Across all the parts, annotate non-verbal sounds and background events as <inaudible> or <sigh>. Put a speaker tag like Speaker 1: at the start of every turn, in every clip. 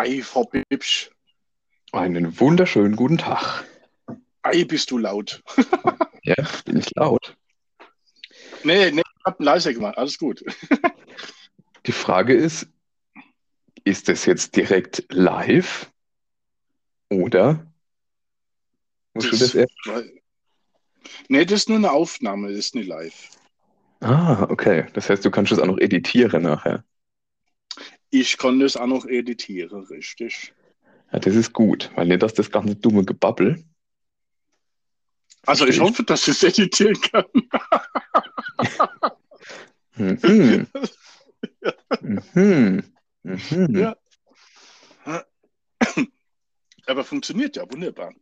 Speaker 1: Ei, Frau Bibsch.
Speaker 2: Einen wunderschönen guten Tag.
Speaker 1: Ei, bist du laut. <laughs>
Speaker 2: Ja, bin ich laut.
Speaker 1: Nee, nee, ich hab leiser gemacht. Alles gut. <laughs>
Speaker 2: Die Frage ist, ist das jetzt direkt live oder musst du das erst?
Speaker 1: Nee, das ist nur eine Aufnahme, das ist nicht live.
Speaker 2: Ah, okay. Das heißt, du kannst es auch noch editieren nachher.
Speaker 1: Ich kann das auch noch editieren, richtig.
Speaker 2: Ja, das ist gut, weil nicht, dass das ganze dumme Gebabbel.
Speaker 1: Also ich hoffe, dass ich es editieren kann.
Speaker 2: Mhm. Mhm. Mhm.
Speaker 1: Ja. Aber funktioniert ja wunderbar.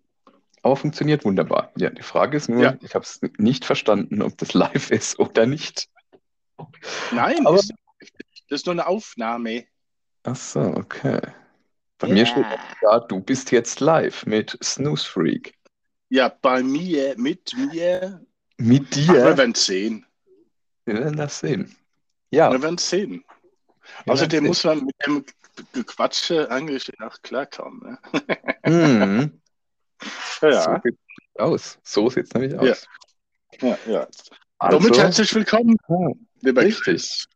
Speaker 2: Aber funktioniert wunderbar. Ja, die Frage ist nur,
Speaker 1: Ja.
Speaker 2: ich habe es nicht verstanden, ob das live ist oder nicht.
Speaker 1: Nein,
Speaker 2: Aber-
Speaker 1: ist, das ist nur eine Aufnahme.
Speaker 2: Ach so, okay. Bei
Speaker 1: Ja.
Speaker 2: mir steht da, du bist jetzt live mit Snooze Freak.
Speaker 1: Ja, bei mir, mit mir.
Speaker 2: Mit
Speaker 1: Ach, wir
Speaker 2: dir.
Speaker 1: werden sehen.
Speaker 2: Wir werden das sehen. Ja,
Speaker 1: Wir werden sehen.
Speaker 2: wir
Speaker 1: Außerdem muss man mit dem Gequatsche eigentlich auch klarkommen. Ne? <laughs>
Speaker 2: So
Speaker 1: Ja,
Speaker 2: sieht's aus. So sieht es nämlich
Speaker 1: Ja.
Speaker 2: aus.
Speaker 1: ja, ja.
Speaker 2: Also,
Speaker 1: Damit herzlich willkommen,
Speaker 2: ja,
Speaker 1: lieber
Speaker 2: Richtig.
Speaker 1: Chris.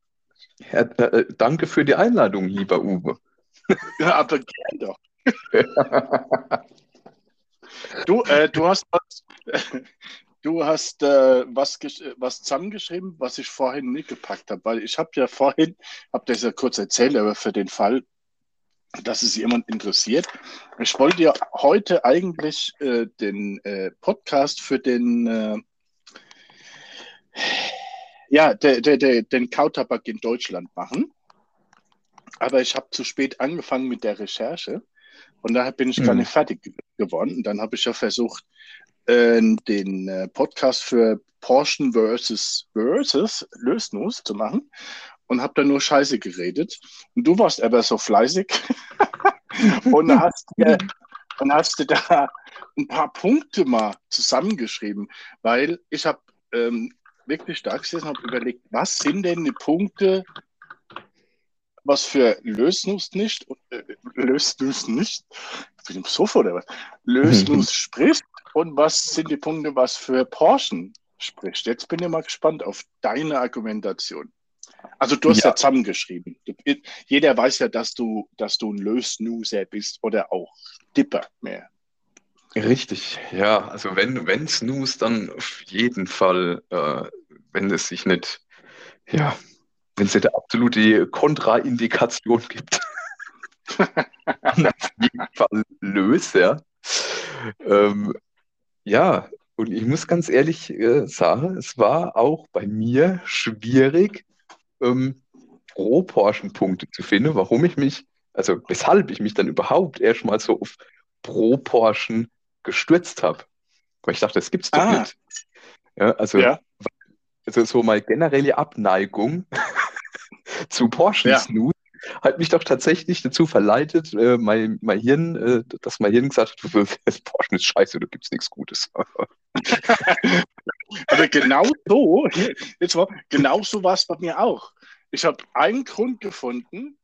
Speaker 2: Her- äh, danke für die Einladung, lieber Uwe.
Speaker 1: Ja, aber gern doch. Du, äh, du hast was, <laughs> du hast äh, was, gesch- was zusammengeschrieben, was ich vorhin nicht gepackt habe, weil ich habe ja vorhin, habe das ja kurz erzählt, aber für den Fall, dass es jemand interessiert. Ich wollte ja heute eigentlich äh, den äh, Podcast für den, äh, ja, der, der, der, den Kautabak in Deutschland machen. Aber ich habe zu spät angefangen mit der Recherche und daher bin ich gar
Speaker 2: Mhm.
Speaker 1: nicht fertig ge- geworden. Und dann habe ich ja versucht, äh, den äh, Podcast für Porschen versus versus Lösnuss zu machen und habe dann nur Scheiße geredet. Und du warst aber so fleißig <laughs> und hast, dir, und hast da ein paar Punkte mal zusammengeschrieben, weil ich habe ähm, wirklich da gesessen und habe überlegt, was sind denn die Punkte, was für Lösnuss nicht, äh, Lösnuss nicht, ich bin im Sofa oder was, Lösnuss <laughs> spricht und was sind die Punkte, was für Porschen spricht. Jetzt bin ich mal gespannt auf deine Argumentation. Also du hast ja,
Speaker 2: Ja.
Speaker 1: zusammengeschrieben. Du, jeder weiß ja, dass du, dass du ein Lösnuser bist oder auch Dipper mehr.
Speaker 2: Richtig, ja. Also wenn, wenn Snooze, dann auf jeden Fall, äh, wenn es sich nicht, ja, wenn es nicht absolute Kontraindikation gibt, dann <laughs> auf jeden Fall löst, ja. Ähm, ja, und ich muss ganz ehrlich äh, sagen, es war auch bei mir schwierig, ähm, Pro-Portion-Punkte zu finden, warum ich mich, also weshalb ich mich dann überhaupt erstmal so auf Pro-Portion gestürzt habe. Weil ich dachte, das gibt's doch
Speaker 1: Ah.
Speaker 2: nicht. Ja, also,
Speaker 1: Ja.
Speaker 2: also so meine generelle Abneigung <laughs> zu Portion
Speaker 1: Ja.
Speaker 2: Snooze hat mich doch tatsächlich dazu verleitet, äh, mein, mein Hirn, äh, dass mein Hirn gesagt hat, <laughs> Portion ist scheiße, da gibt's nichts Gutes. <laughs>
Speaker 1: Aber genau so, jetzt mal, genau so war es bei mir auch. Ich habe einen Grund gefunden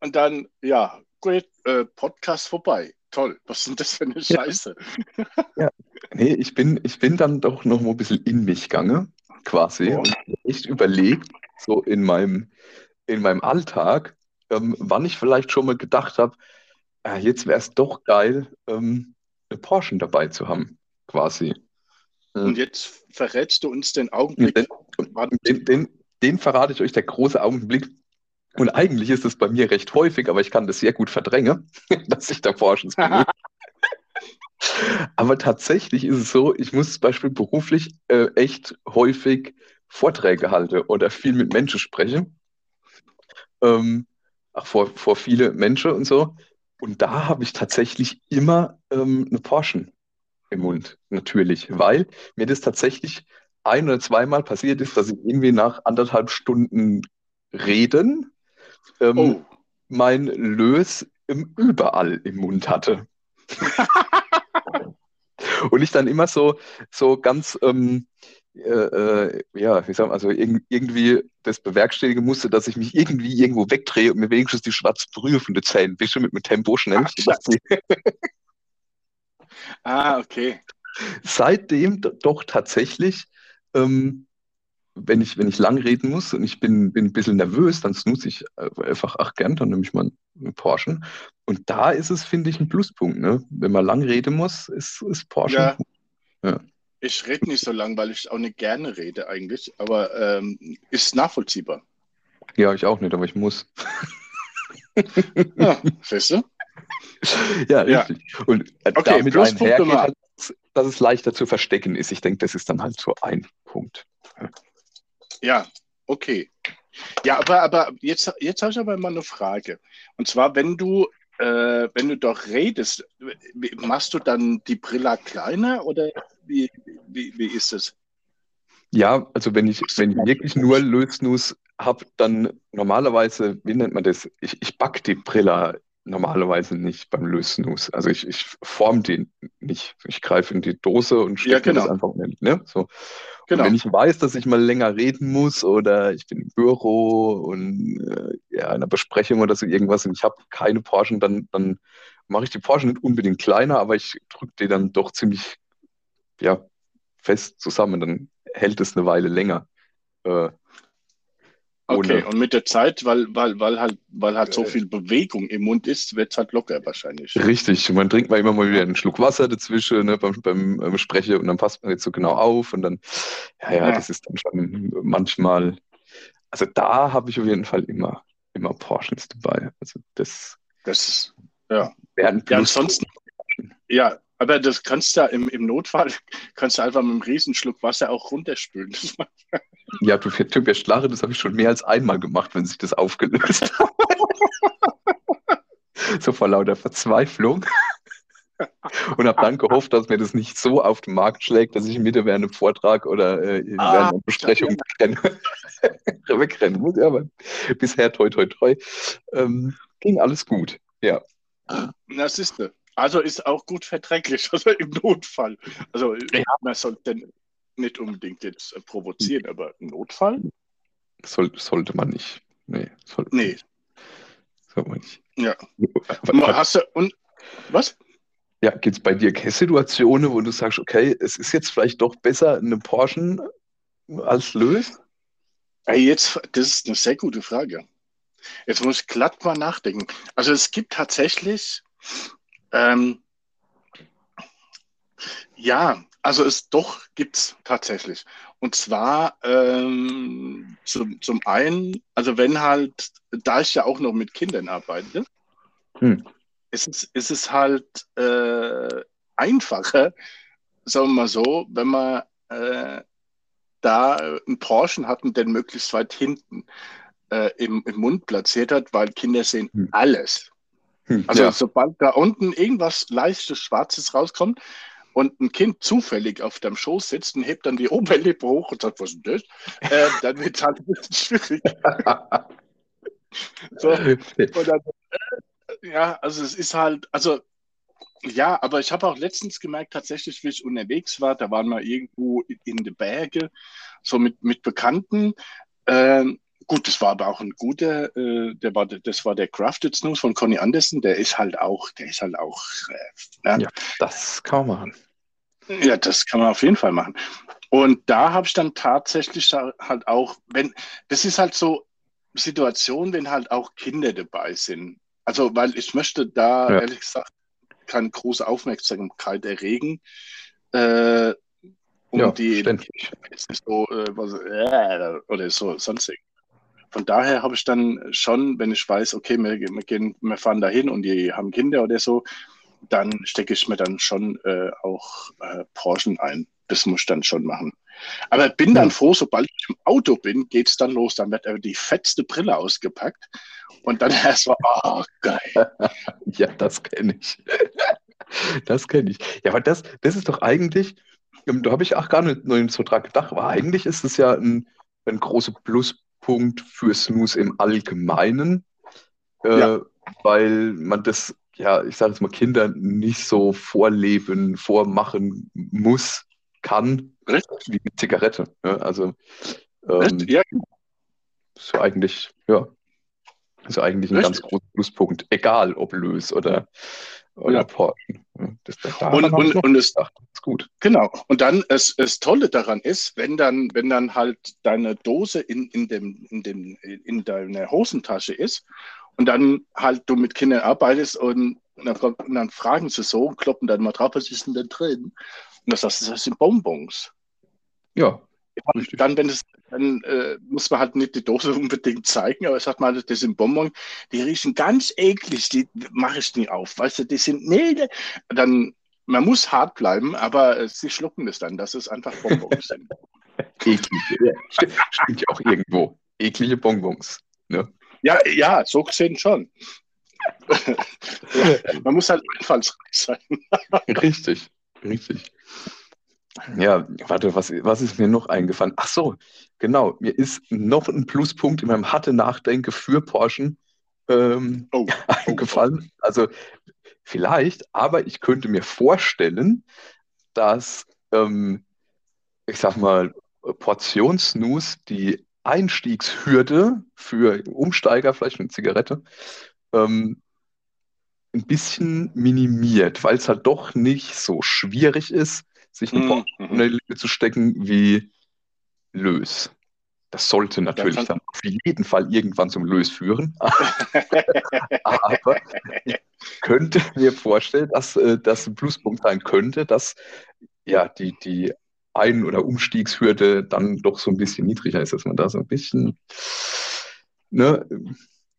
Speaker 1: und dann, ja, gut, äh, Podcast vorbei. Toll, was sind das für eine
Speaker 2: Ja.
Speaker 1: Scheiße? <laughs>
Speaker 2: Nee, ich bin, ich bin dann doch noch mal ein bisschen in mich gegangen, quasi,
Speaker 1: Ja.
Speaker 2: und echt überlegt, so in meinem, in meinem Alltag, ähm, wann ich vielleicht schon mal gedacht habe, äh, jetzt wäre es doch geil, ähm, eine Porsche dabei zu haben, quasi.
Speaker 1: Und jetzt verrätst du uns den Augenblick.
Speaker 2: Den, den, den, den verrate ich euch, der große Augenblick. Und eigentlich ist es bei mir recht häufig, aber ich kann das sehr gut verdrängen, <laughs> dass ich da Porsches <laughs> benutze. Aber tatsächlich ist es so, ich muss zum Beispiel beruflich äh, echt häufig Vorträge halten oder viel mit Menschen sprechen. Ähm, auch vor, vor viele Menschen und so. Und da habe ich tatsächlich immer ähm, eine Porsche im Mund, natürlich, weil mir das tatsächlich ein oder zweimal passiert ist, dass ich irgendwie nach anderthalb Stunden Reden ähm,
Speaker 1: Oh,
Speaker 2: mein Lös im, überall im Mund hatte. <laughs> Und ich dann immer so, so ganz, ähm, äh, äh, ja, wie sagen also irg irgendwie das bewerkstelligen musste, dass ich mich irgendwie irgendwo wegdrehe und mir wenigstens die schwarze Brühe von den Zähnen wische mit dem Tempo schnell.
Speaker 1: ah, okay.
Speaker 2: Seitdem doch tatsächlich, ähm, wenn ich, wenn ich lang reden muss und ich bin, bin ein bisschen nervös, dann snooze ich einfach ach gern, dann nehme ich mal einen Porsche. Und da ist es, finde ich, ein Pluspunkt. Ne? Wenn man lang reden muss, ist, ist Porsche.
Speaker 1: Ja. ja. Ich rede nicht so lang, weil ich auch nicht gerne rede eigentlich, aber ähm, ist nachvollziehbar.
Speaker 2: Ja, ich auch nicht, aber ich muss.
Speaker 1: ja, weißt du? <laughs>
Speaker 2: Ja, richtig. Ja. Und äh, okay, damit einhergeht, halt, dass es leichter zu verstecken ist. Ich denke, das ist dann halt so ein Punkt.
Speaker 1: Ja, okay. Ja, aber, aber jetzt, jetzt habe ich aber mal eine Frage. Und zwar, wenn du äh, wenn du doch redest, machst du dann die Brille kleiner oder wie, wie, wie ist es?
Speaker 2: Ja, also wenn ich, wenn ich wirklich nur Lösnuss habe, dann normalerweise, wie nennt man das? Ich, ich back die Brille normalerweise nicht beim Lösnuss. Also ich, ich form den nicht. Ich greife in die Dose und stecke ja, genau. das einfach mit. Ne? So. Genau. wenn ich weiß, dass ich mal länger reden muss oder ich bin im Büro und äh, ja, in einer Besprechung oder so irgendwas und ich habe keine Porschen, dann, dann mache ich die Porsche nicht unbedingt kleiner, aber ich drücke die dann doch ziemlich ja, fest zusammen. Dann hält es eine Weile länger. Äh,
Speaker 1: Okay, und mit der Zeit, weil, weil, weil, halt, weil halt so äh. viel Bewegung im Mund ist, wird es halt locker wahrscheinlich.
Speaker 2: Richtig, man trinkt mal immer mal wieder einen Schluck Wasser dazwischen ne, beim, beim, beim Sprechen und dann passt man jetzt so genau auf und dann, ja, ja, ja. das ist dann schon manchmal, also da habe ich auf jeden Fall immer, immer Portions dabei. Also das,
Speaker 1: das ja. Ja, ansonsten, ja, aber das kannst du ja im, im Notfall, kannst du einfach mit einem Riesenschluck Wasser auch runterspülen.
Speaker 2: Ja, du Typ, ja Schlache, das habe ich schon mehr als einmal gemacht, wenn sich das aufgelöst hat. <laughs> so vor lauter Verzweiflung. Und habe dann gehofft, dass mir das nicht so auf den Markt schlägt, dass ich Mitte während einem Vortrag oder äh, ah, während einer Besprechung <laughs> wegrennen muss. Ja, aber bisher toi toi toi. Ähm, ging alles gut. Ja.
Speaker 1: Das ist Also ist auch gut verträglich, <laughs> also im Notfall. Also ja. man sollte nicht unbedingt jetzt provozieren, aber ein Notfall?
Speaker 2: Soll, sollte man nicht. Nee.
Speaker 1: Soll, nee.
Speaker 2: Sollte man nicht.
Speaker 1: Ja. Aber, Hast du, und, was?
Speaker 2: Ja, gibt es bei dir keine Situationen, wo du sagst, okay, es ist jetzt vielleicht doch besser eine Porsche als?
Speaker 1: Hey, jetzt, das ist eine sehr gute Frage. Jetzt muss ich glatt mal nachdenken. Also es gibt tatsächlich, ähm, ja, also es doch gibt es tatsächlich. Und zwar ähm, zum, zum einen, also wenn halt, da ich ja auch noch mit Kindern arbeite, hm. ist, es, ist es halt äh, einfacher, sagen wir mal so, wenn man äh, da einen Porsche hat und den möglichst weit hinten äh, im, im Mund platziert hat, weil Kinder sehen hm. alles. Hm, also ja. sobald da unten irgendwas leichtes Schwarzes rauskommt, und ein Kind zufällig auf deinem Schoß sitzt und hebt dann die Oberlippe hoch und sagt, was ist das? Äh, dann wird es halt ein bisschen schwierig. <laughs> so, dann, äh, ja, also es ist halt, also ja, aber ich habe auch letztens gemerkt, tatsächlich, wie ich unterwegs war, da waren wir irgendwo in den Bergen, so mit, mit Bekannten. Ähm, gut, das war aber auch ein guter, äh, der war, das war der Crafted Snooze von Conny Anderson, der ist halt auch, der ist halt auch.
Speaker 2: Äh, ja, das kann man machen.
Speaker 1: Ja, das kann man auf jeden Fall machen. Und da habe ich dann tatsächlich halt auch, wenn, das ist halt so Situation, wenn halt auch Kinder dabei sind. Also, weil ich möchte da, ja. ehrlich gesagt, keine große Aufmerksamkeit erregen. Äh, um ja, die so, äh, was, äh, oder so sonstig. Von daher habe ich dann schon, wenn ich weiß, okay, wir, wir, gehen, wir fahren dahin und die haben Kinder oder so, dann stecke ich mir dann schon äh, auch äh, Porschen ein. Das muss ich dann schon machen. Aber bin dann froh, sobald ich im Auto bin, geht es dann los. Dann wird die fetzte Brille ausgepackt und dann <laughs> erst mal, oh, geil. <laughs>
Speaker 2: ja, das kenne ich. <laughs> das kenne ich. Ja, aber das, das ist doch eigentlich, ähm, da habe ich auch gar nicht nur so dran gedacht, aber eigentlich ist es ja ein, ein großer Pluspunkt für Snooze im Allgemeinen, äh, ja. weil man das ja, ich sage jetzt mal, Kindern nicht so vorleben, vormachen muss, kann,
Speaker 1: Richtig.
Speaker 2: wie eine Zigarette. Ne? Also ähm,
Speaker 1: Ja,
Speaker 2: ist ja eigentlich, ja, ist ja eigentlich ein ganz
Speaker 1: Richtig.
Speaker 2: großer Pluspunkt, egal ob Lös oder, oder
Speaker 1: Ja.
Speaker 2: Porsche. Ne? Das, daran
Speaker 1: und, und, und es.
Speaker 2: Das ist gut.
Speaker 1: Genau. Und dann, es, das Tolle daran ist, wenn dann, wenn dann halt deine Dose in, in, dem, in, dem, in deiner Hosentasche ist und dann halt du mit Kindern arbeitest und, dann, und dann fragen sie so, kloppen dann mal drauf, was ist denn da drin? Und dann sagst du, das sind Bonbons.
Speaker 2: Ja, richtig.
Speaker 1: Dann, wenn es, dann äh, muss man halt nicht die Dose <laughs> unbedingt zeigen, aber sagt mal, das sind Bonbons, die riechen ganz eklig, die mache ich nie auf. Weißt du, die sind, nee, dann, man muss hart bleiben, aber äh, sie schlucken es dann, dass es einfach Bonbons <laughs> sind.
Speaker 2: Eklige. Stimmt ja auch irgendwo. Eklige Bonbons. Ne?
Speaker 1: Ja, ja, so gesehen schon. <laughs> Man muss halt einfallsreich sein.
Speaker 2: Richtig, richtig. Ja, warte, was, was ist mir noch eingefallen? Ach so, genau. Mir ist noch ein Pluspunkt in meinem harte Nachdenke für Porsche ähm, <laughs>
Speaker 1: Oh,
Speaker 2: eingefallen. Also vielleicht, aber ich könnte mir vorstellen, dass, ähm, ich sag mal, Portionssnus die Einstiegshürde für Umsteiger, vielleicht eine Zigarette, ähm, ein bisschen minimiert, weil es halt doch nicht so schwierig ist, sich eine
Speaker 1: Mhm, mhm.
Speaker 2: Lippe zu stecken wie Lös. Das sollte natürlich
Speaker 1: kann-
Speaker 2: dann auf jeden Fall irgendwann zum Lös führen. <laughs> Aber ich könnte mir vorstellen, dass äh, das ein Pluspunkt sein könnte, dass ja die, die Ein- oder Umstiegshürde dann doch so ein bisschen niedriger ist, dass man da so ein bisschen ne,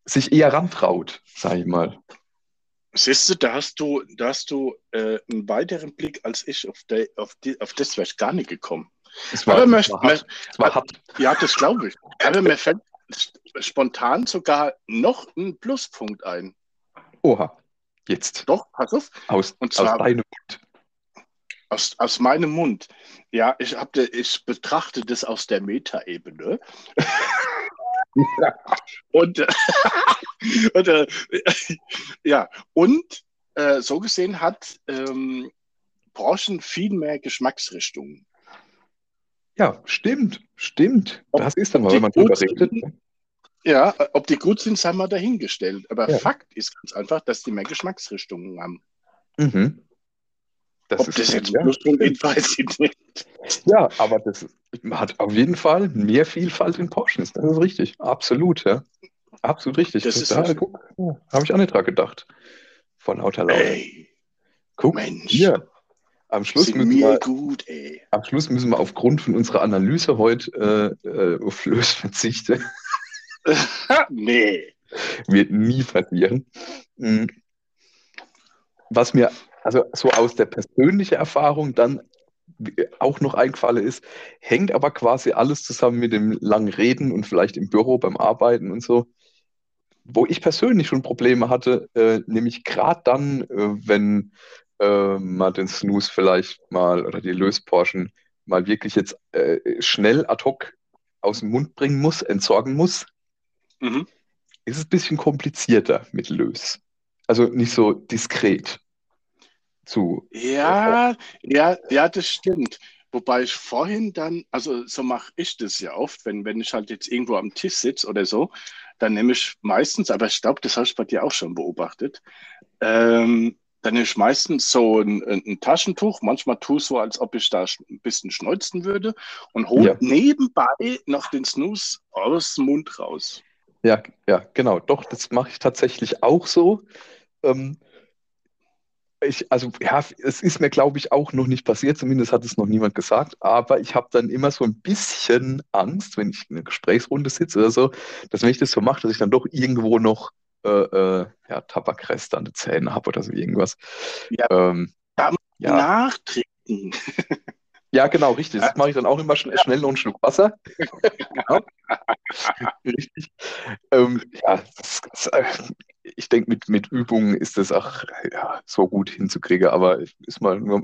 Speaker 2: sich eher rantraut, sage ich mal.
Speaker 1: Siehst du, da hast du, da hast du äh, einen weiteren Blick als ich. Auf, der, auf, die, auf das wäre ich gar nicht gekommen.
Speaker 2: Es
Speaker 1: Aber
Speaker 2: war,
Speaker 1: man-
Speaker 2: war war hart.
Speaker 1: Ja, das glaube ich. Aber mir fällt spontan sogar noch ein Pluspunkt ein.
Speaker 2: Oha, jetzt
Speaker 1: Doch, pass auf.
Speaker 2: aus,
Speaker 1: Und
Speaker 2: aus
Speaker 1: zwar-
Speaker 2: deinem Mund.
Speaker 1: Aus, aus meinem Mund. Ja, ich, hab, de- ich betrachte das aus der Metaebene. <laughs> und äh, und äh, ja, und äh, so gesehen hat ähm, Porsche viel mehr Geschmacksrichtungen.
Speaker 2: Ja, stimmt, stimmt.
Speaker 1: Ob-
Speaker 2: Das ist dann mal, wenn man drüber
Speaker 1: sind?
Speaker 2: redet. ne?
Speaker 1: Ja, ob die gut sind, haben wir dahingestellt. Aber
Speaker 2: Ja.
Speaker 1: Fakt ist ganz einfach, dass die mehr Geschmacksrichtungen haben.
Speaker 2: Mhm. Das
Speaker 1: Ob
Speaker 2: ist
Speaker 1: das jetzt
Speaker 2: ja,
Speaker 1: Pluspunkt
Speaker 2: stimmt.
Speaker 1: ist, weiß ich nicht.
Speaker 2: Ja, aber das hat auf jeden Fall mehr Vielfalt in Porsches. Das ist richtig. Absolut, ja. Absolut richtig.
Speaker 1: Das ist
Speaker 2: da,
Speaker 1: richtig.
Speaker 2: guck, ja, habe ich auch nicht dran gedacht. Vor lauter Laune.
Speaker 1: Ey,
Speaker 2: Guck,
Speaker 1: Mensch.
Speaker 2: hier. Am Schluss, müssen wir,
Speaker 1: gut,
Speaker 2: am Schluss müssen wir aufgrund von unserer Analyse heute äh, äh, auf Lös verzichten. <laughs>
Speaker 1: nee.
Speaker 2: Wird nie passieren. Mhm. Was mir also so aus der persönlichen Erfahrung dann auch noch eingefallen ist, hängt aber quasi alles zusammen mit dem langen Reden und vielleicht im Büro beim Arbeiten und so. Wo ich persönlich schon Probleme hatte, äh, nämlich gerade dann, äh, wenn äh, man den Snooze vielleicht mal oder die Lösporschen mal wirklich jetzt äh, schnell ad hoc aus dem Mund bringen muss, entsorgen muss,
Speaker 1: Mhm.
Speaker 2: ist es ein bisschen komplizierter mit Lös. Also nicht so diskret zu.
Speaker 1: Ja, ja, ja, das stimmt. Wobei ich vorhin dann, also so mache ich das ja oft, wenn, wenn ich halt jetzt irgendwo am Tisch sitze oder so, dann nehme ich meistens, aber ich glaube, das habe ich bei dir auch schon beobachtet, ähm, dann nehme ich meistens so ein, ein Taschentuch, manchmal tue ich so, als ob ich da ein bisschen schneuzen würde und hole
Speaker 2: Ja.
Speaker 1: nebenbei noch den Snooze aus dem Mund raus.
Speaker 2: Ja, ja, genau. Doch, das mache ich tatsächlich auch so. Ähm, ich, also, ja, es ist mir, glaube ich, auch noch nicht passiert, zumindest hat es noch niemand gesagt, aber ich habe dann immer so ein bisschen Angst, wenn ich in einer Gesprächsrunde sitze oder so, dass wenn ich das so mache, dass ich dann doch irgendwo noch äh, äh, ja, Tabakreste an den Zähnen habe oder so irgendwas.
Speaker 1: Ja.
Speaker 2: Ähm,
Speaker 1: Ja, Nachtrinken. <laughs>
Speaker 2: ja, genau, richtig. Das mache ich dann auch immer schn schnell noch einen Schluck Wasser. <laughs> Genau. <laughs> Richtig. Ähm, ja, das, das, äh, ich denke, mit, mit Übungen ist das auch ja, so gut hinzukriegen, aber ist mal nur,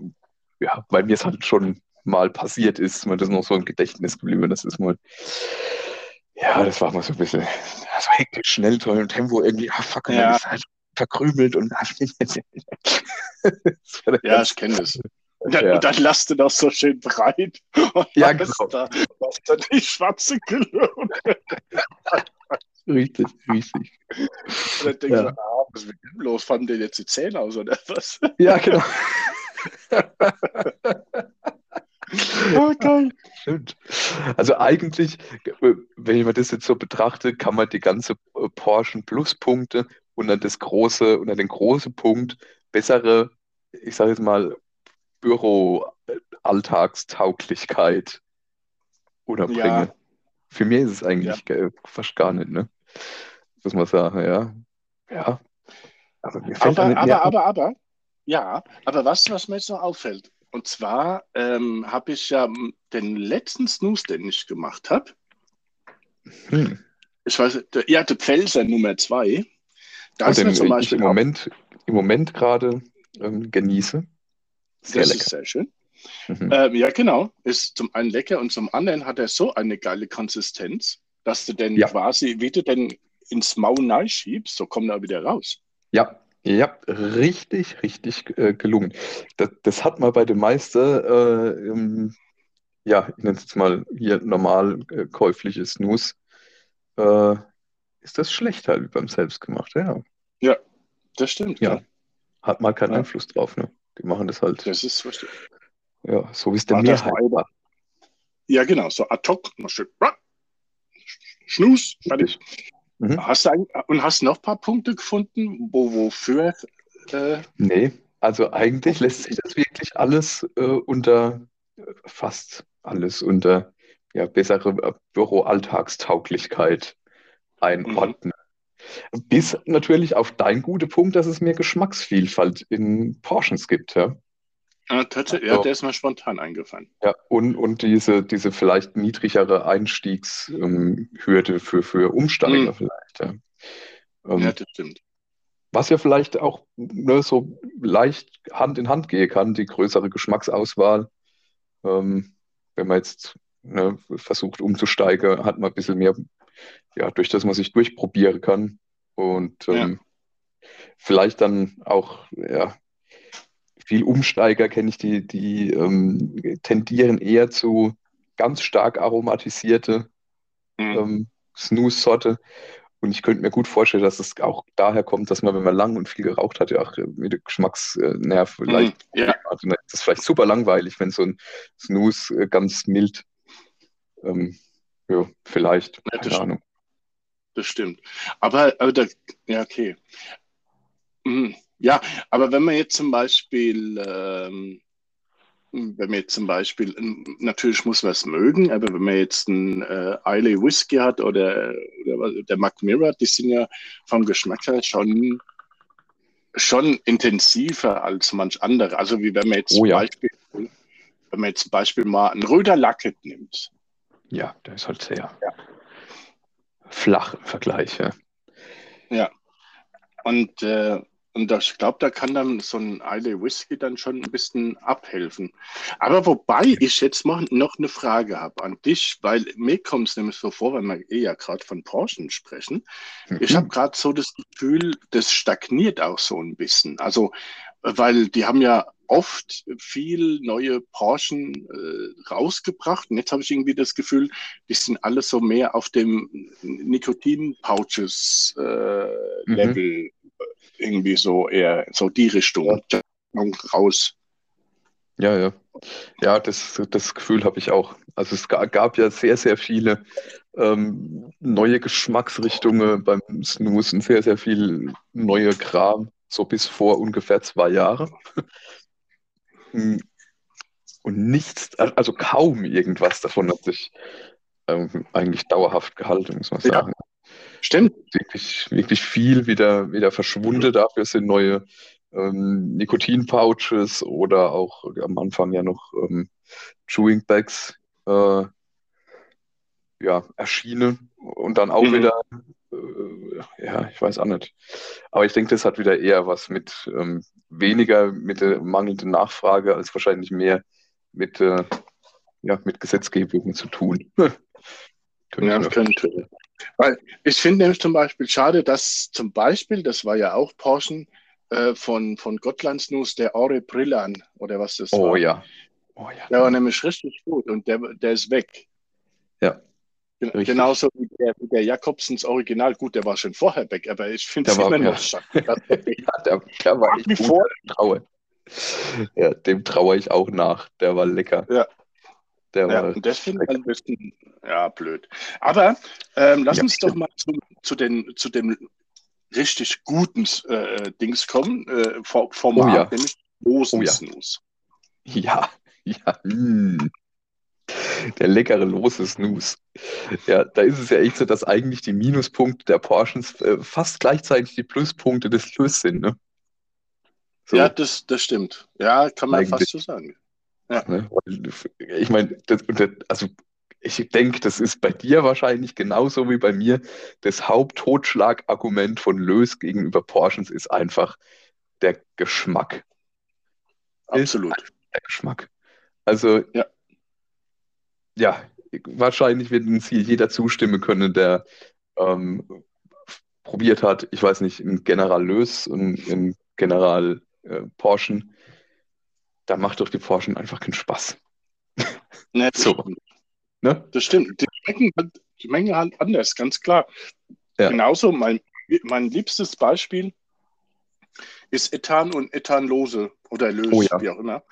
Speaker 2: ja, weil mir es halt schon mal passiert ist, mir das noch so im Gedächtnis geblieben. Das ist mal, ja, das war mal so ein bisschen ja, so hektisch, schnell, toll im Tempo irgendwie, ah, fuck, und dann
Speaker 1: Ja.
Speaker 2: ist halt verkrümelt und <laughs>
Speaker 1: Ja, ich kenne das. Und dann,
Speaker 2: Ja.
Speaker 1: und dann lasst du das so schön breit. <laughs> Und
Speaker 2: Ja, genau.
Speaker 1: Da, da die schwarze Gülle. <laughs> Und
Speaker 2: Richtig, richtig.
Speaker 1: dann denkst
Speaker 2: Ja.
Speaker 1: du, ah, was ist mit dem los? Fanden die jetzt die Zähne aus oder was? <laughs>
Speaker 2: Ja, genau. <laughs>
Speaker 1: Ah, geil.
Speaker 2: Stimmt. Also eigentlich, wenn ich mir das jetzt so betrachte, kann man die ganze äh, Porsche Pluspunkte unter das große, unter den großen Punkt bessere, ich sage jetzt mal, Büro-Alltagstauglichkeit unterbringen.
Speaker 1: Ja.
Speaker 2: Für mich ist es eigentlich ge- fast gar nicht, ne? Muss man sagen, ja. Ja. Aber mir da
Speaker 1: Aber, aber,
Speaker 2: ein.
Speaker 1: aber, aber, ja, aber was, was mir jetzt noch auffällt, und zwar ähm, habe ich ja den letzten Snooze, den ich gemacht habe,
Speaker 2: Hm.
Speaker 1: ich weiß, der, ja, der Pfälzer Nummer zwei, da
Speaker 2: Und
Speaker 1: ist mir
Speaker 2: den
Speaker 1: zum
Speaker 2: ich
Speaker 1: Beispiel
Speaker 2: im Moment, im Moment gerade ähm, genieße. Sehr
Speaker 1: das
Speaker 2: lecker.
Speaker 1: ist sehr schön.
Speaker 2: Mhm.
Speaker 1: Ähm, ja, genau, ist zum einen lecker und zum anderen hat er so eine geile Konsistenz, dass du denn
Speaker 2: Ja.
Speaker 1: quasi, wie du denn ins Maul schiebst, so kommt er wieder raus.
Speaker 2: Ja, ja, richtig, richtig äh, gelungen. Das, das hat man bei den meisten, äh, ähm, ja, ich nenne es jetzt mal hier normal äh, käufliches Snus, äh, ist das schlechter wie beim Selbstgemachten. Ja,
Speaker 1: Das stimmt,
Speaker 2: Ja.
Speaker 1: ja.
Speaker 2: hat mal keinen
Speaker 1: Ja.
Speaker 2: Einfluss drauf, ne? Die machen das halt,
Speaker 1: Das ist richtig.
Speaker 2: ja, so wie es der Mehrheit war.
Speaker 1: Ja, genau, so ad hoc, mal schön, Schnus, fertig.
Speaker 2: Mhm.
Speaker 1: Hast du ein, und hast noch ein paar Punkte gefunden, wo, wofür äh,
Speaker 2: Nee, also eigentlich lässt sich das wirklich alles äh, unter, äh, fast alles unter ja, bessere äh, Büro-Alltagstauglichkeit einordnen. Bis natürlich auf dein guter Punkt, dass es mehr Geschmacksvielfalt in Portions gibt, ja.
Speaker 1: Äh, tatsächlich,
Speaker 2: Ach
Speaker 1: ja, der ist mir spontan eingefallen.
Speaker 2: Ja, und, und diese, diese vielleicht niedrigere Einstiegshürde ähm, Hürde für, für Umsteiger
Speaker 1: Mhm.
Speaker 2: vielleicht, ja. Ähm,
Speaker 1: Ja, das stimmt.
Speaker 2: Was ja vielleicht auch ne, so leicht Hand in Hand gehen kann, die größere Geschmacksauswahl. Ähm, wenn man jetzt ne, versucht umzusteigen, hat man ein bisschen mehr, ja, durch das man sich durchprobieren kann. Und ähm, vielleicht dann auch, ja, viel Umsteiger kenne ich, die, die ähm, tendieren eher zu ganz stark aromatisierte
Speaker 1: Mhm.
Speaker 2: ähm, Snooze-Sorte. Und ich könnte mir gut vorstellen, dass es auch daher kommt, dass man, wenn man lang und viel geraucht hat, ja auch äh, mit dem Geschmacksnerv vielleicht
Speaker 1: Mhm. Ja,
Speaker 2: dann ist es vielleicht super langweilig, wenn so ein Snooze äh, ganz mild, ähm, ja, vielleicht,
Speaker 1: Ja, das
Speaker 2: keine
Speaker 1: stimmt.
Speaker 2: Ahnung.
Speaker 1: das stimmt. Aber, aber da, ja, okay. Mhm. Ja, aber wenn man jetzt zum Beispiel, ähm, wenn man jetzt zum Beispiel, natürlich muss man es mögen, aber wenn man jetzt einen äh, Islay Whisky hat oder, oder der Mac Mirror, die sind ja vom Geschmack her schon, schon intensiver als manch andere. Also wie wenn man jetzt
Speaker 2: Oh
Speaker 1: zum
Speaker 2: ja.
Speaker 1: Beispiel, wenn man jetzt zum Beispiel mal einen Röder Lacket nimmt.
Speaker 2: Ja, der ist halt sehr flach im Vergleich. Ja.
Speaker 1: Und, äh, und das, ich glaube, da kann dann so ein Islay Whisky dann schon ein bisschen abhelfen. Aber wobei ich jetzt noch, noch eine Frage habe an dich, weil mir kommt es nämlich so vor, wenn wir eh ja gerade von Porsche sprechen. Ich
Speaker 2: Mhm.
Speaker 1: habe gerade so das Gefühl, das stagniert auch so ein bisschen. Also, weil die haben ja oft viel neue Porsche äh, rausgebracht. Und jetzt habe ich irgendwie das Gefühl, die sind alle so mehr auf dem Nikotin-Pouches-Level. Irgendwie so eher so die Richtung. Raus.
Speaker 2: Ja, ja. Ja, das, das Gefühl habe ich auch. Also es ga- gab ja sehr, sehr viele ähm, neue Geschmacksrichtungen beim Snoozen, sehr, sehr viel neue Kram, so bis vor ungefähr zwei Jahren. Hm. Und nichts, also kaum irgendwas davon hat sich ähm, eigentlich dauerhaft gehalten, muss man
Speaker 1: Ja. Stimmt.
Speaker 2: Wirklich, wirklich viel wieder, wieder verschwunden. Dafür sind neue ähm, Nikotin-Pouches oder auch am Anfang ja noch ähm, Chewing Bags äh, ja, erschienen und dann auch
Speaker 1: Mhm.
Speaker 2: wieder, äh, ja, ich weiß auch nicht. Aber ich denke, das hat wieder eher was mit ähm, weniger mit der mangelnden Nachfrage als wahrscheinlich mehr mit, äh, ja, mit Gesetzgebung zu tun. <laughs> Könnte
Speaker 1: Ja,
Speaker 2: mir
Speaker 1: könnte. Weil ich finde nämlich zum Beispiel schade, dass zum Beispiel, das war ja auch Porsche, äh, von, von Gottlandsnuss, der Aure Brillan oder was das
Speaker 2: Oh
Speaker 1: war.
Speaker 2: ja. Oh ja.
Speaker 1: Der war nämlich richtig gut und der, der ist weg.
Speaker 2: Ja.
Speaker 1: Gen-
Speaker 2: Richtig.
Speaker 1: Genauso wie der, wie der Jakobsens Original. Gut, der war schon vorher weg, aber ich finde es
Speaker 2: Der war-
Speaker 1: immer noch
Speaker 2: ja.
Speaker 1: schade. <laughs>
Speaker 2: Ja, der, der war. Dem traue. Ja, dem traue ich auch nach. Der war lecker.
Speaker 1: Ja.
Speaker 2: Der
Speaker 1: Ja, und das finde ich ein bisschen, ja, blöd. Aber ähm, lass
Speaker 2: Ja.
Speaker 1: uns doch mal zu, zu, den, zu dem richtig guten äh, Dings kommen, äh, Format,
Speaker 2: Oh ja.
Speaker 1: nämlich
Speaker 2: Oh ja.
Speaker 1: Rosensnus.
Speaker 2: Ja, ja. mm. Der leckere lose Snooze. Ja, da ist es ja echt so, dass eigentlich die Minuspunkte der Portions äh, fast gleichzeitig die Pluspunkte des Lös sind, ne? So,
Speaker 1: Ja, das, das stimmt. Ja, kann man
Speaker 2: Eigentlich.
Speaker 1: fast so sagen.
Speaker 2: Ne? Weil, Ich meine, also ich denke, das ist bei dir wahrscheinlich genauso wie bei mir. Das Haupttotschlagargument von Lös gegenüber Portions ist einfach der Geschmack.
Speaker 1: Absolut.
Speaker 2: der Geschmack. Also,
Speaker 1: Ja.
Speaker 2: ja, wahrscheinlich wird uns hier jeder zustimmen können, der ähm, probiert hat, ich weiß nicht, ein General Lös und ein General äh, Porschen. Da macht doch die Porschen einfach keinen Spaß. <laughs>
Speaker 1: Ne, das,
Speaker 2: So.
Speaker 1: stimmt.
Speaker 2: Ne?
Speaker 1: das stimmt. Die schmecken halt, die Menge halt anders, ganz klar.
Speaker 2: Ja.
Speaker 1: Genauso, mein, mein liebstes Beispiel ist Ethan und Ethanlose oder Lös,
Speaker 2: Oh ja.
Speaker 1: wie auch immer.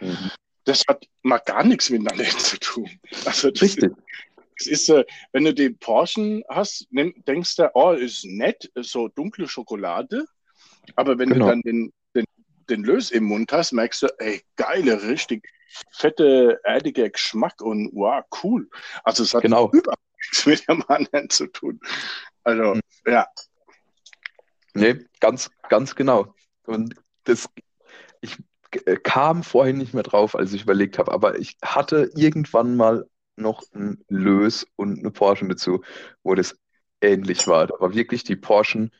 Speaker 2: Mhm.
Speaker 1: Das hat mal gar nichts miteinander <laughs> zu tun. Also das
Speaker 2: Richtig.
Speaker 1: Es ist, äh, wenn du den Porschen hast, denkst du, oh, ist nett, ist so dunkle Schokolade. Aber wenn
Speaker 2: Genau.
Speaker 1: du dann den, den, Lös im Mund hast, merkst du, ey, geile, richtig fette, erdiger Geschmack und wow, cool. Also es hat
Speaker 2: Genau.
Speaker 1: überhaupt nichts mit dem anderen zu tun. Also,
Speaker 2: Mhm.
Speaker 1: ja,
Speaker 2: Nee, ganz, ganz genau. Und das, ich äh, kam vorhin nicht mehr drauf, als ich überlegt habe, aber ich hatte irgendwann mal noch ein Lös und eine Porsche dazu, wo das ähnlich war. Da war wirklich die Porsche,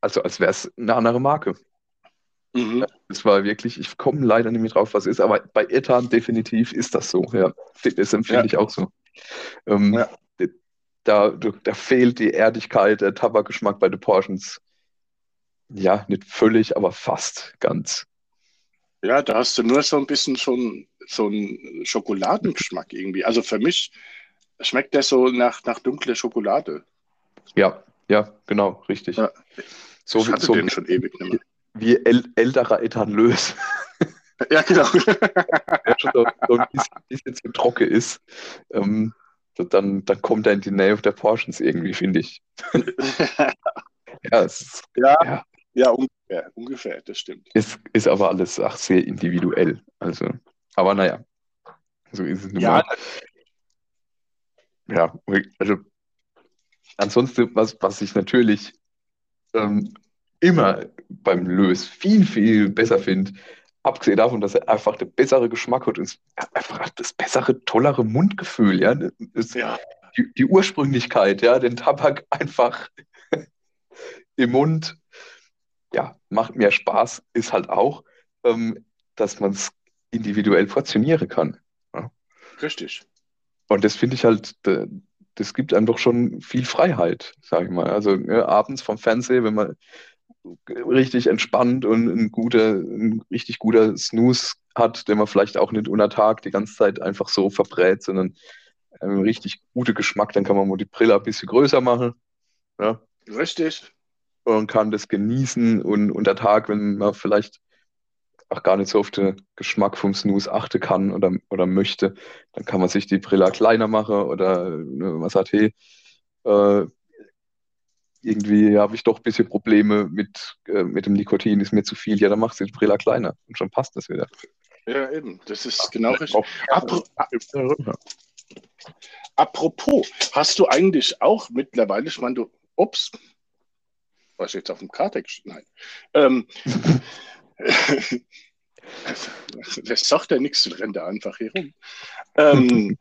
Speaker 2: also als wäre es eine andere Marke.
Speaker 1: Mhm.
Speaker 2: Es war wirklich, ich komme leider nicht mehr drauf, was ist, aber bei Ethan definitiv ist das so. Ja, das empfinde
Speaker 1: Ja.
Speaker 2: ich auch so. Ähm,
Speaker 1: Ja.
Speaker 2: da, da fehlt die Erdigkeit, der Tabakgeschmack bei den Portions. Ja, nicht völlig, aber fast ganz.
Speaker 1: ja, da hast du nur so ein bisschen schon so einen Schokoladengeschmack irgendwie. Also für mich schmeckt der so nach, nach dunkler Schokolade.
Speaker 2: Ja, ja, genau, richtig.
Speaker 1: Ja.
Speaker 2: So,
Speaker 1: ich hatte
Speaker 2: so
Speaker 1: den schon ewig nicht mehr.
Speaker 2: Wie äl älterer Ethanlös, <laughs>
Speaker 1: Ja, genau. <laughs>
Speaker 2: der schon so, so ein bisschen, zu trocken ist. Ähm, dann, dann kommt er in die Nähe der Portions irgendwie, finde ich. <laughs> Ja, ist,
Speaker 1: ja,
Speaker 2: Ja.
Speaker 1: ja, ungefähr, ungefähr, das stimmt.
Speaker 2: ist, ist aber alles ach, sehr individuell. Also, aber naja, so ist es nun
Speaker 1: Ja,
Speaker 2: mal. Ja, also ansonsten, was, was ich natürlich ähm, immer beim Lös viel, viel besser finde, abgesehen davon, dass er einfach der bessere Geschmack hat und einfach das bessere, tollere Mundgefühl, ja,
Speaker 1: ja,
Speaker 2: die, die Ursprünglichkeit, ja, den Tabak <laughs> einfach im Mund, ja, macht mehr Spaß, ist halt auch, ähm, dass man es individuell portionieren kann.
Speaker 1: richtig.
Speaker 2: Und das finde ich halt, da- das gibt einem doch schon viel Freiheit, sage ich mal. Also ne, abends vom Fernsehen, wenn man richtig entspannt und ein guter, ein richtig guter Snooze hat, den man vielleicht auch nicht unter Tag die ganze Zeit einfach so verbrät, sondern einen richtig guten Geschmack, dann kann man mal die Brille ein bisschen größer machen. Ja,
Speaker 1: Richtig.
Speaker 2: und kann das genießen und unter Tag, wenn man vielleicht auch gar nicht so auf den Geschmack vom Snooze achten kann oder, oder möchte, dann kann man sich die Brille kleiner machen oder äh, man sagt, hey, äh, irgendwie habe ich doch ein bisschen Probleme mit, äh, mit dem Nikotin, ist mir zu viel, ja, dann machst du die Brille kleiner und schon passt das wieder.
Speaker 1: Ja, eben. Das ist genau richtig. Apro
Speaker 2: Ja.
Speaker 1: apropos, hast du eigentlich auch mittlerweile, ich meine, du, ups, was jetzt auf dem Kartex? Nein. Ähm, <laughs> das sagt ja nichts, du rennt da einfach hier rum. Ähm,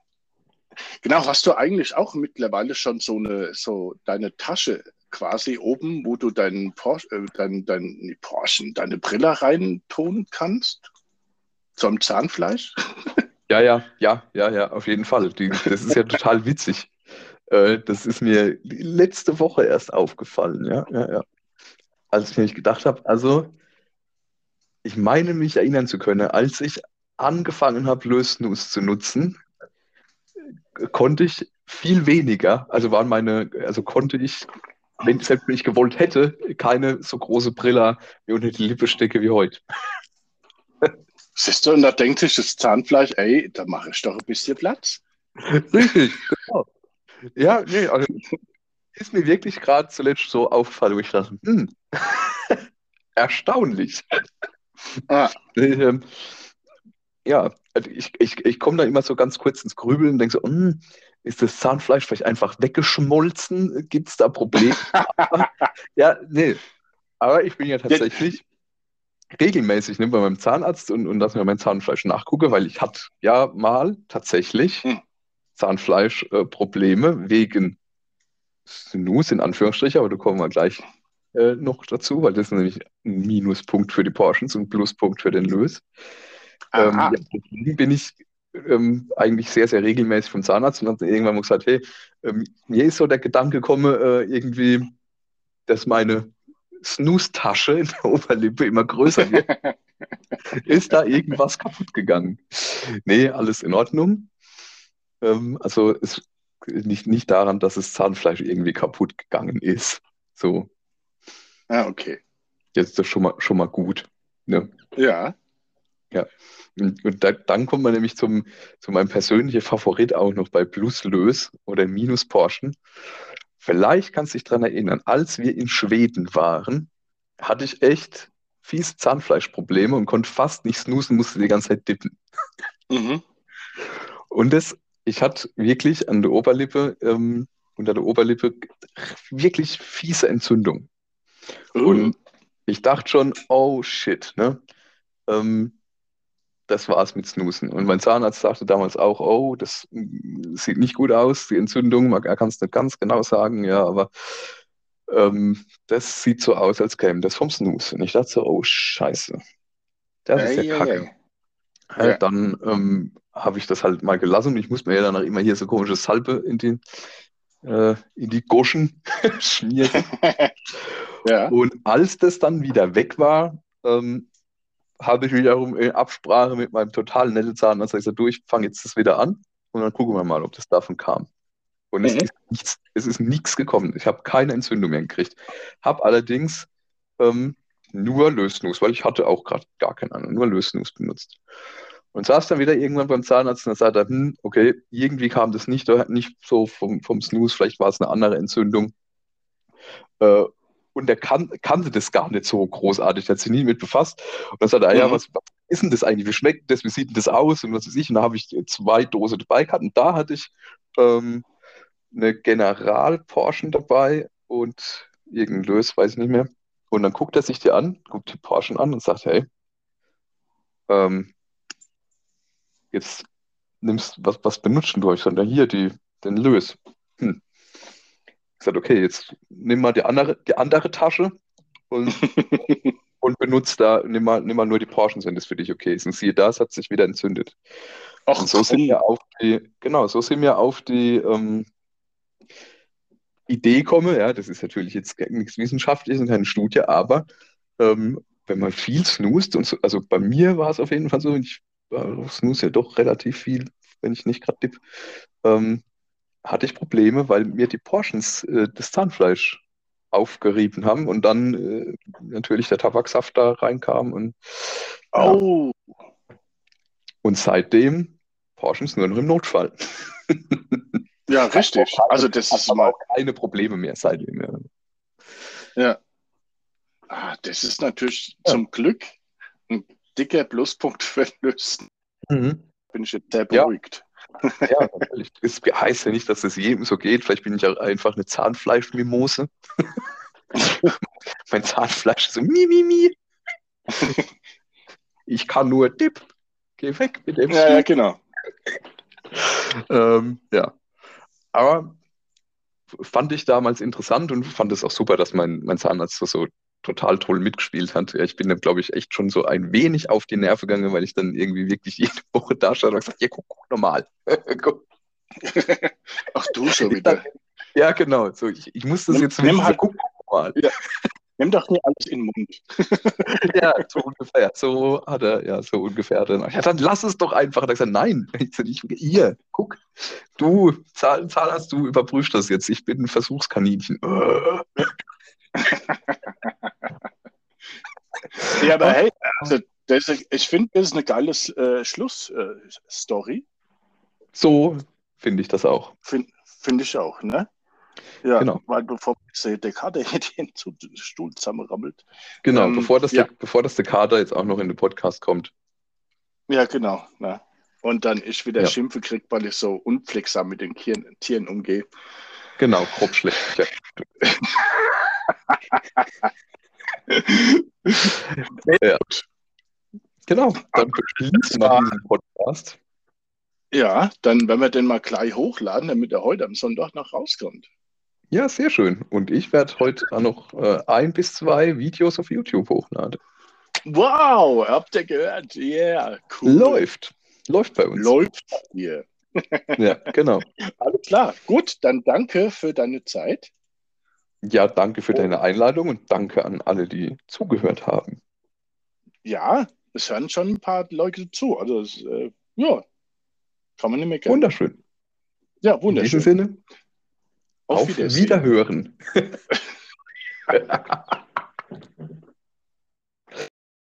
Speaker 1: <laughs> genau, hast du eigentlich auch mittlerweile schon so eine, so deine Tasche quasi oben, wo du deinen Porsche, äh, dein, dein, Porsche, deine Brille reintun kannst? Zum Zahnfleisch? <laughs>
Speaker 2: Ja, ja, ja, ja, ja, auf jeden Fall. Die, das ist ja total witzig. Äh, das ist mir letzte Woche erst aufgefallen, ja, ja, ja. als ich nämlich gedacht habe, also ich meine mich erinnern zu können, als ich angefangen habe, Lösnus zu nutzen, konnte ich viel weniger, also waren meine, also konnte ich, wenn, selbst wenn ich gewollt hätte, keine so große Brille mir unter die Lippe stecke wie heute.
Speaker 1: Siehst du, und da denkt sich das Zahnfleisch, ey, da mache ich doch ein bisschen Platz.
Speaker 2: Richtig, genau. Ja, nee, also ist mir wirklich gerade zuletzt so aufgefallen, wo ich dachte, hm, <laughs> erstaunlich. Ah. Ähm, ja, also ich, ich, ich komme da immer so ganz kurz ins Grübeln und denke so, hm, ist das Zahnfleisch vielleicht einfach weggeschmolzen? Gibt es da Probleme? <laughs> ja, nee. Aber ich bin ja tatsächlich regelmäßig ne, bei meinem Zahnarzt und, und dass mir mein Zahnfleisch nachgucke, weil ich hatte ja mal tatsächlich hm. Zahnfleischprobleme äh, wegen Snus in Anführungsstrichen, aber da kommen wir gleich äh, noch dazu, weil das ist nämlich ein Minuspunkt für die Portions und ein Pluspunkt für den Lös. Ähm, ja, deswegen bin ich ähm, eigentlich sehr, sehr regelmäßig vom Zahnarzt und dann irgendwann mal gesagt, hey, ähm, mir ist so der Gedanke gekommen, äh, irgendwie, dass meine Snooze-Tasche in der Oberlippe immer größer wird. <laughs> ist da irgendwas kaputt gegangen? Nee, alles in Ordnung. Ähm, also es nicht, nicht daran, dass das Zahnfleisch irgendwie kaputt gegangen ist. So.
Speaker 1: Ah, okay.
Speaker 2: Jetzt ist das schon mal, schon mal gut. Ne?
Speaker 1: Ja.
Speaker 2: Ja. Und, und da, dann kommt man nämlich zum, zu meinem persönlichen Favorit auch noch bei Plus Lös oder Minus Porschen. Vielleicht kannst du dich daran erinnern, als wir in Schweden waren, hatte ich echt fies Zahnfleischprobleme und konnte fast nicht snoosen, musste die ganze Zeit dippen. Mhm. Und das, ich hatte wirklich an der Oberlippe, ähm, unter der Oberlippe wirklich fiese Entzündung. Mhm. Und ich dachte schon, oh shit, ne? Ähm, das war's mit Snoosen. Und mein Zahnarzt sagte damals auch, oh, das sieht nicht gut aus, die Entzündung, er kann es nicht ganz genau sagen, ja, aber ähm, das sieht so aus, als käme das vom Snooze. Und ich dachte so, oh, scheiße. Das ist ja, ja kacke. Ja, ja. Dann ähm, habe ich das halt mal gelassen und ich muss mir ja dann auch immer hier so komische Salbe in die, äh, in die Goschen <laughs> schmieren. <laughs> ja. Und als das dann wieder weg war, ähm, habe ich wiederum in Absprache mit meinem total netten Zahnarzt gesagt, du, ich fange jetzt das wieder an und dann gucken wir mal, ob das davon kam. Und mhm. es, ist nichts, es ist nichts gekommen. Ich habe keine Entzündung mehr gekriegt. Habe allerdings ähm, nur Lösnuss, weil ich hatte auch gerade gar keinen anderen, nur Lösnuss benutzt. Und saß dann wieder irgendwann beim Zahnarzt und dann sagte er, hm, okay, irgendwie kam das nicht, nicht so vom, vom Snooze, vielleicht war es eine andere Entzündung. Äh, und der kan kannte das gar nicht so großartig, der hat sich nie mit befasst. Und dann sagt er, ja, mhm. was, was, ist denn das eigentlich, wie schmeckt das, wie sieht denn das aus und was weiß ich. Und da habe ich zwei Dosen dabei gehabt und da hatte ich ähm, eine General-Portion dabei und irgendein Lös, weiß ich nicht mehr. Und dann guckt er sich die an, guckt die Portion an und sagt, hey, ähm, jetzt nimmst, was, was benutzt du? Ich sage, hier, die, den Lös. Hm gesagt, okay, jetzt nimm mal die andere, die andere Tasche und, <laughs> und benutzt da, nimm mal, nimm mal nur die Portions, wenn das für dich okay ist. Und siehe da, es hat sich wieder entzündet. Ach, und so sind wir auf die, genau, so sind wir auf die ähm, Idee komme, ja, das ist natürlich jetzt nichts Wissenschaftliches und keine Studie, aber ähm, wenn man viel snoost, und so, also bei mir war es auf jeden Fall so, ich äh, snooze ja doch relativ viel, wenn ich nicht gerade tippe, ähm, hatte ich Probleme, weil mir die Portions äh, das Zahnfleisch aufgerieben haben und dann äh, natürlich der Tabaksaft da reinkam und
Speaker 1: oh.
Speaker 2: Ja. und seitdem Portions nur noch im Notfall.
Speaker 1: ja, richtig. <laughs> Also das ist mal auch
Speaker 2: keine Probleme mehr seitdem.
Speaker 1: Ja. ja. Ah, das ist natürlich ja. zum Glück ein dicker Pluspunkt für Lösen. Mhm. Bin ich jetzt sehr beruhigt.
Speaker 2: Ja, natürlich. <laughs> Es heißt ja nicht, dass es jedem so geht. Vielleicht bin ich auch einfach eine Zahnfleischmimose. <laughs> mein Zahnfleisch ist so mi, mi, mi. ich kann nur Dip. Geh weg mit dem
Speaker 1: Ja, ja genau.
Speaker 2: ähm, ja. Aber fand ich damals interessant und fand es auch super, dass mein, mein Zahnarzt so total toll mitgespielt hat. Ja, ich bin dann, glaube ich, echt schon so ein wenig auf die Nerven gegangen, weil ich dann irgendwie wirklich <laughs> jede Woche da stand und gesagt ja, guck, guck normal. <laughs> <laughs>
Speaker 1: Ach du schon wieder.
Speaker 2: Ja, genau. So, ich, ich muss das jetzt
Speaker 1: nimm, halt, guck, guck mal. Ja. Nimm doch nicht alles in den Mund.
Speaker 2: ja, so ungefähr. So hat er, ja, so ungefähr. Dann, ja, dann lass es doch einfach. Er gesagt, nein, ich, ich, ihr, guck, du, Zahl, Zahl hast du, überprüfst das jetzt. Ich bin ein Versuchskaninchen.
Speaker 1: Ja, aber hey, also, das, ich finde, das ist eine geile äh, Schlussstory. Äh,
Speaker 2: so finde ich das auch.
Speaker 1: Finde find ich auch, ne? Ja, genau. weil bevor der Kader <laughs> den Stuhl zusammenrammelt.
Speaker 2: Genau, ähm, bevor, das ja. der, bevor das der Kader jetzt auch noch in den Podcast kommt.
Speaker 1: Ja, genau. Ne? Und dann ich wieder ja. Schimpfe kriege, weil ich so unpflegsam mit den Tieren, Tieren umgehe.
Speaker 2: Genau, grob schlecht. <laughs> ja. Genau, dann beschließen wir diesen Podcast.
Speaker 1: Ja, dann werden wir den mal gleich hochladen, damit er heute am Sonntag noch rauskommt.
Speaker 2: Ja, sehr schön. Und ich werde heute auch noch äh, ein bis zwei Videos auf YouTube hochladen.
Speaker 1: Wow, habt ihr gehört? Yeah,
Speaker 2: cool. Läuft. Läuft bei uns.
Speaker 1: Läuft hier.
Speaker 2: ja, genau. <laughs>
Speaker 1: Alles klar. Gut, dann danke für deine Zeit.
Speaker 2: Ja, danke für deine Einladung und danke an alle, die zugehört haben.
Speaker 1: Ja, es hören schon ein paar Leute zu. Also, es, äh, ja, kann man nicht mehr
Speaker 2: kennen. Wunderschön.
Speaker 1: Ja, wunderschön.
Speaker 2: In diesem Sinne, auf, auf Wiederhören. <laughs>